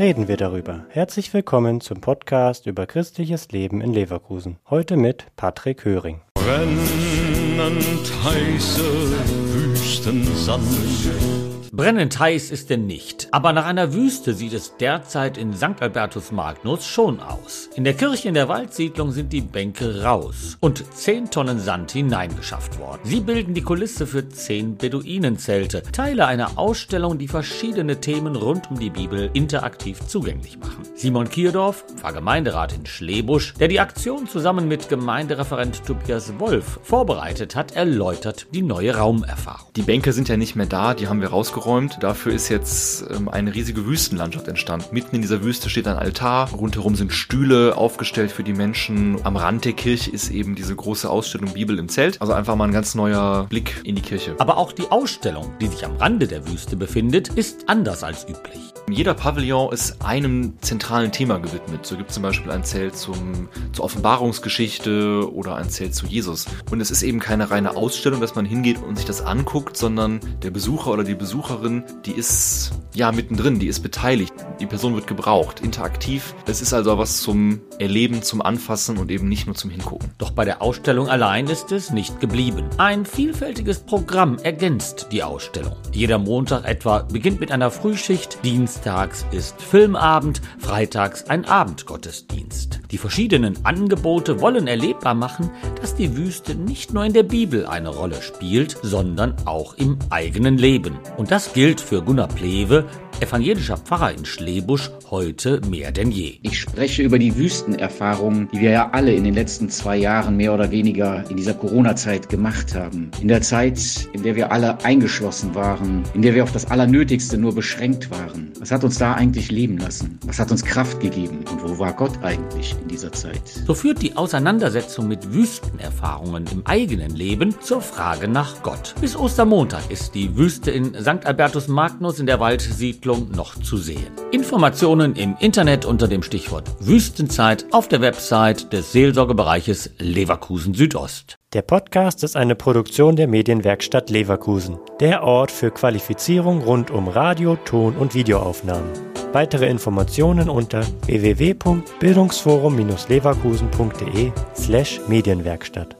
reden wir darüber. Herzlich willkommen zum Podcast über christliches Leben in Leverkusen. Heute mit Patrick Höring. Brennend heiße Wüstensand Brennend heiß ist er nicht, aber nach einer Wüste sieht es derzeit in St. Albertus Magnus schon aus. In der Kirche in der Waldsiedlung sind die Bänke raus und 10 Tonnen Sand hineingeschafft worden. Sie bilden die Kulisse für 10 Beduinenzelte, Teile einer Ausstellung, die verschiedene Themen rund um die Bibel interaktiv zugänglich machen. Simon Kierdorf, Pfarrgemeinderat in Schlebusch, der die Aktion zusammen mit Gemeindereferent Tobias Wolf vorbereitet hat, erläutert die neue Raumerfahrung. Die Bänke sind ja nicht mehr da, die haben wir rausgeholt aufgeräumt. Dafür ist jetzt ähm, eine riesige Wüstenlandschaft entstanden. Mitten in dieser Wüste steht ein Altar, rundherum sind Stühle aufgestellt für die Menschen. Am Rand der Kirche ist eben diese große Ausstellung Bibel im Zelt. Also einfach mal ein ganz neuer Blick in die Kirche. Aber auch die Ausstellung, die sich am Rande der Wüste befindet, ist anders als üblich. Jeder Pavillon ist einem zentralen Thema gewidmet. So gibt es zum Beispiel ein Zelt zum, zur Offenbarungsgeschichte oder ein Zelt zu Jesus. Und es ist eben keine reine Ausstellung, dass man hingeht und sich das anguckt, sondern der Besucher oder die Besucherin, die ist ja mittendrin, die ist beteiligt. Die Person wird gebraucht, interaktiv. Es ist also was zum Erleben, zum Anfassen und eben nicht nur zum Hingucken. Doch bei der Ausstellung allein ist es nicht geblieben. Ein vielfältiges Programm ergänzt die Ausstellung. Jeder Montag etwa beginnt mit einer Frühschicht, dienstags ist Filmabend, freitags ein Abendgottesdienst. Die verschiedenen Angebote wollen erlebbar machen, dass die Wüste nicht nur in der Bibel eine Rolle spielt, sondern auch im eigenen Leben. Und das gilt für Gunnar Plewe, evangelischer Pfarrer in Schlebusch, heute mehr denn je. Ich spreche über die Wüstenerfahrungen, die wir ja alle in den letzten zwei Jahren mehr oder weniger in dieser Corona-Zeit gemacht haben. In der Zeit, in der wir alle eingeschlossen waren, in der wir auf das Allernötigste nur beschränkt waren. Was hat uns da eigentlich leben lassen? Was hat uns Kraft gegeben? Und wo war Gott eigentlich in dieser Zeit? So führt die Auseinandersetzung mit Wüstenerfahrungen im eigenen Leben zur Frage nach Gott. Bis Ostermontag ist die Wüste in St. Albertus Magnus in der Waldsiedlung noch zu sehen. Informationen im Internet unter dem Stichwort Wüstenzeit auf der Website des Seelsorgebereiches Leverkusen Südost. Der Podcast ist eine Produktion der Medienwerkstatt Leverkusen, der Ort für Qualifizierung rund um Radio, Ton und Videoaufnahmen. Weitere Informationen unter www.bildungsforum-leverkusen.de slash Medienwerkstatt.